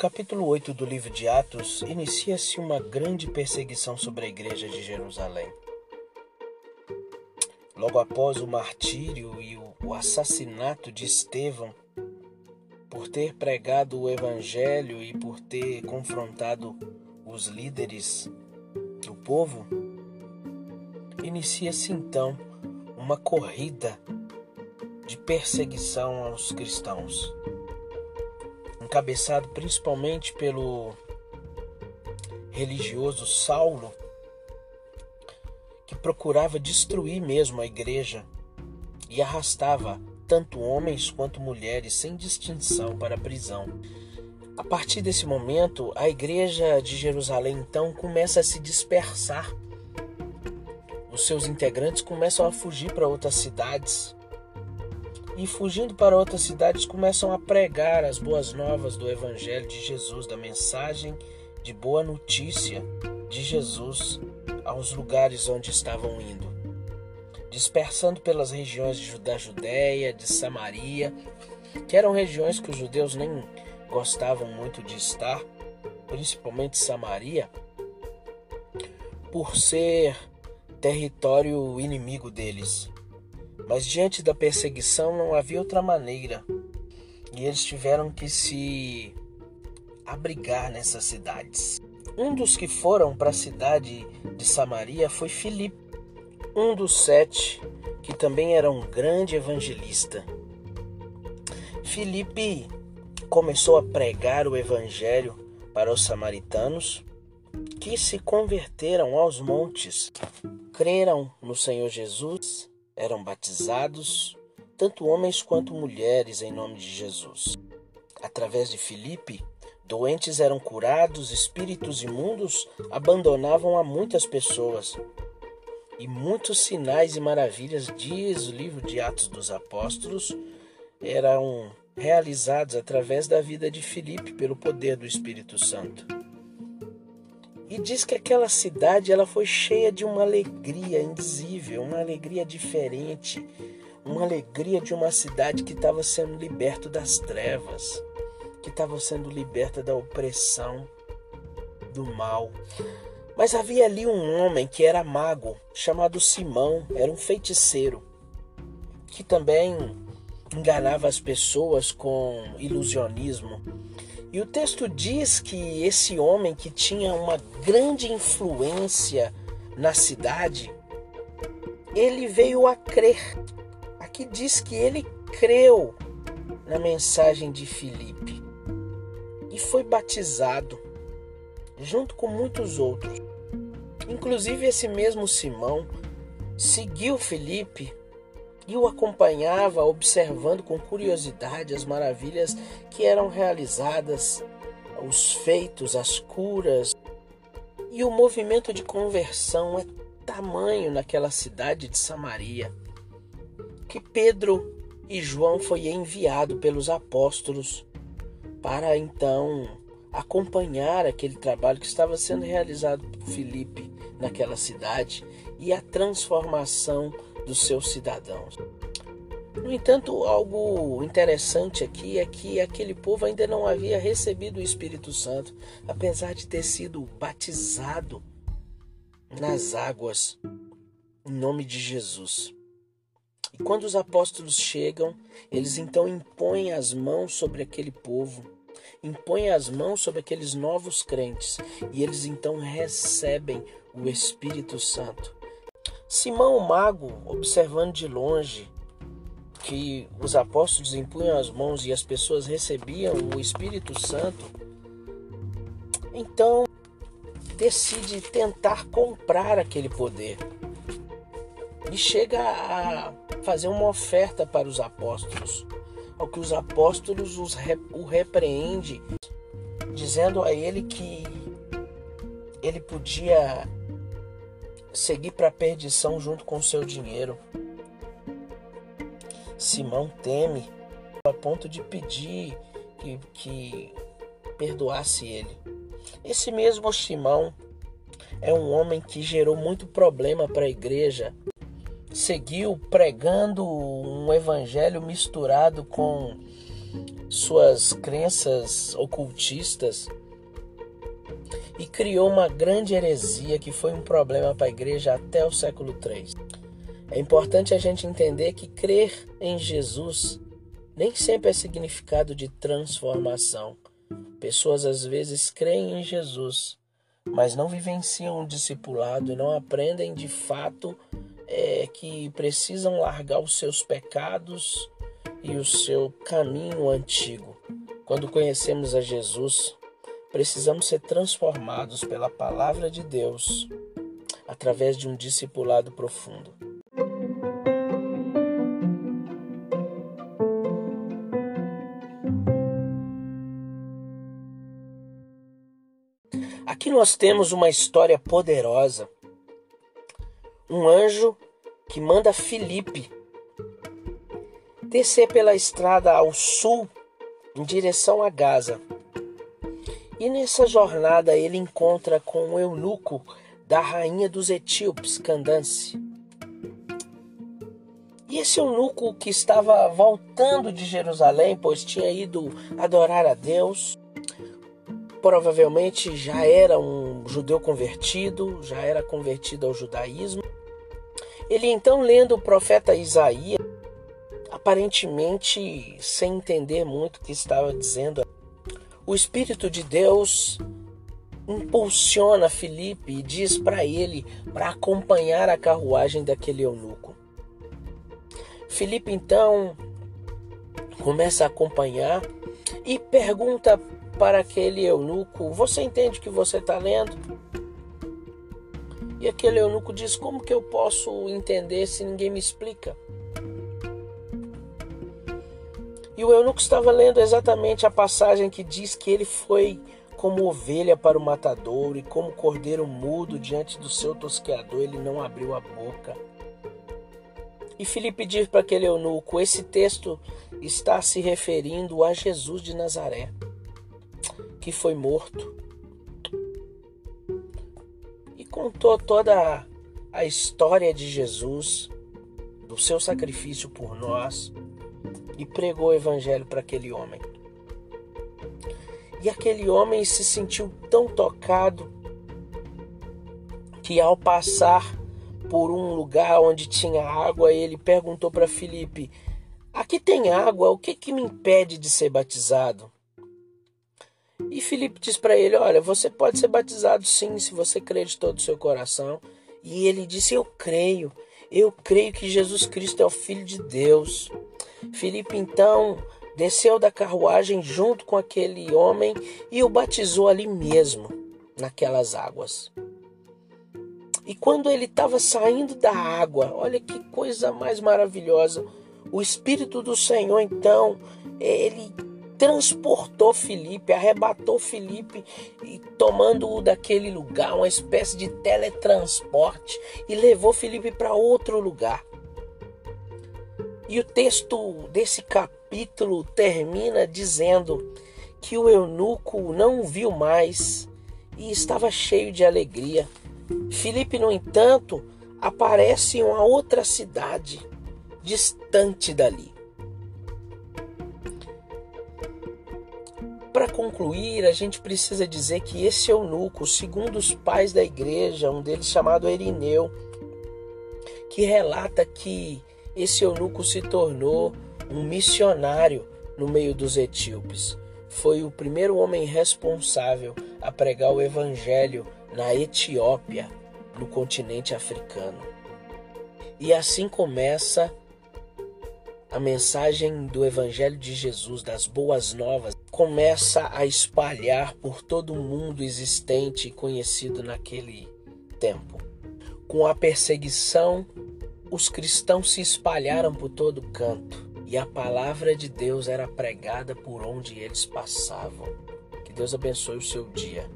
capítulo 8 do livro de Atos, inicia-se uma grande perseguição sobre a igreja de Jerusalém. Logo após o martírio e o assassinato de Estevão, por ter pregado o evangelho e por ter confrontado os líderes do povo, inicia-se então uma corrida de perseguição aos cristãos encabeçado principalmente pelo religioso Saulo, que procurava destruir mesmo a igreja e arrastava tanto homens quanto mulheres sem distinção para a prisão. A partir desse momento, a igreja de Jerusalém então começa a se dispersar. Os seus integrantes começam a fugir para outras cidades e fugindo para outras cidades começam a pregar as boas novas do Evangelho de Jesus, da mensagem de boa notícia de Jesus aos lugares onde estavam indo, dispersando pelas regiões da Judéia, de Samaria, que eram regiões que os judeus nem gostavam muito de estar, principalmente Samaria, por ser território inimigo deles. Mas diante da perseguição não havia outra maneira. E eles tiveram que se abrigar nessas cidades. Um dos que foram para a cidade de Samaria foi Filipe, um dos sete, que também era um grande evangelista. Filipe começou a pregar o evangelho para os samaritanos, que se converteram aos montes, creram no Senhor Jesus eram batizados, tanto homens quanto mulheres, em nome de Jesus. Através de Filipe, doentes eram curados, espíritos imundos abandonavam a muitas pessoas. E muitos sinais e maravilhas, diz o livro de Atos dos Apóstolos, eram realizados através da vida de Filipe pelo poder do Espírito Santo. E diz que aquela cidade ela foi cheia de uma alegria indizível, uma alegria diferente, uma alegria de uma cidade que estava sendo liberta das trevas, que estava sendo liberta da opressão, do mal. Mas havia ali um homem que era mago, chamado Simão, era um feiticeiro, que também enganava as pessoas com ilusionismo e o texto diz que esse homem que tinha uma grande influência na cidade, ele veio a crer. Aqui diz que ele creu na mensagem de Filipe e foi batizado junto com muitos outros. Inclusive esse mesmo Simão seguiu Filipe e o acompanhava, observando com curiosidade as maravilhas que eram realizadas, os feitos, as curas. E o movimento de conversão é tamanho naquela cidade de Samaria que Pedro e João foi enviado pelos apóstolos para então acompanhar aquele trabalho que estava sendo realizado por Filipe naquela cidade e a transformação dos seus cidadãos. No entanto, algo interessante aqui é que aquele povo ainda não havia recebido o Espírito Santo, apesar de ter sido batizado nas águas em nome de Jesus. E quando os apóstolos chegam, eles então impõem as mãos sobre aquele povo, impõem as mãos sobre aqueles novos crentes, e eles então recebem o Espírito Santo. Simão o mago, observando de longe que os apóstolos impunham as mãos e as pessoas recebiam o Espírito Santo, então decide tentar comprar aquele poder. E chega a fazer uma oferta para os apóstolos, ao que os apóstolos os o repreende, dizendo a ele que ele podia seguir para a perdição junto com seu dinheiro. Simão teme a ponto de pedir que, que perdoasse ele. Esse mesmo Simão é um homem que gerou muito problema para a igreja. Seguiu pregando um evangelho misturado com suas crenças ocultistas e criou uma grande heresia que foi um problema para a igreja até o século III. É importante a gente entender que crer em Jesus nem sempre é significado de transformação. Pessoas às vezes creem em Jesus, mas não vivenciam o discipulado e não aprendem de fato é, que precisam largar os seus pecados e o seu caminho antigo. Quando conhecemos a Jesus, precisamos ser transformados pela palavra de Deus através de um discipulado profundo. Aqui nós temos uma história poderosa. Um anjo que manda Filipe descer pela estrada ao sul em direção a Gaza. E nessa jornada ele encontra com o eunuco da rainha dos etíopes, Candace. E esse eunuco que estava voltando de Jerusalém, pois tinha ido adorar a Deus, provavelmente já era um judeu convertido, já era convertido ao judaísmo. Ele então, lendo o profeta Isaías, aparentemente sem entender muito o que estava dizendo, o Espírito de Deus impulsiona Felipe e diz para ele para acompanhar a carruagem daquele eunuco. Felipe então começa a acompanhar e pergunta para aquele eunuco: Você entende o que você está lendo? E aquele eunuco diz: Como que eu posso entender se ninguém me explica? E o eunuco estava lendo exatamente a passagem que diz que ele foi como ovelha para o matadouro e como cordeiro mudo diante do seu tosqueador, ele não abriu a boca. E Filipe diz para aquele eunuco: esse texto está se referindo a Jesus de Nazaré que foi morto. E contou toda a história de Jesus, do seu sacrifício por nós, e pregou o evangelho para aquele homem. E aquele homem se sentiu tão tocado que ao passar por um lugar onde tinha água, ele perguntou para Filipe: Aqui tem água, o que, que me impede de ser batizado? E Filipe diz para ele: Olha, você pode ser batizado sim, se você crer de todo o seu coração. E ele disse: Eu creio, eu creio que Jesus Cristo é o Filho de Deus. Filipe então desceu da carruagem junto com aquele homem e o batizou ali mesmo, naquelas águas. E quando ele estava saindo da água, olha que coisa mais maravilhosa, o Espírito do Senhor então, ele transportou Felipe, arrebatou Felipe e tomando-o daquele lugar, uma espécie de teletransporte e levou Felipe para outro lugar. E o texto desse capítulo termina dizendo que o eunuco não o viu mais e estava cheio de alegria. Felipe, no entanto, aparece em uma outra cidade, distante dali. Para concluir, a gente precisa dizer que esse eunuco, segundo os pais da igreja, um deles chamado Erineu, que relata que esse eunuco se tornou um missionário no meio dos etíopes. Foi o primeiro homem responsável a pregar o evangelho na Etiópia, no continente africano. E assim começa a mensagem do Evangelho de Jesus, das boas novas, começa a espalhar por todo o mundo existente e conhecido naquele tempo. Com a perseguição, os cristãos se espalharam por todo canto e a palavra de Deus era pregada por onde eles passavam. Que Deus abençoe o seu dia.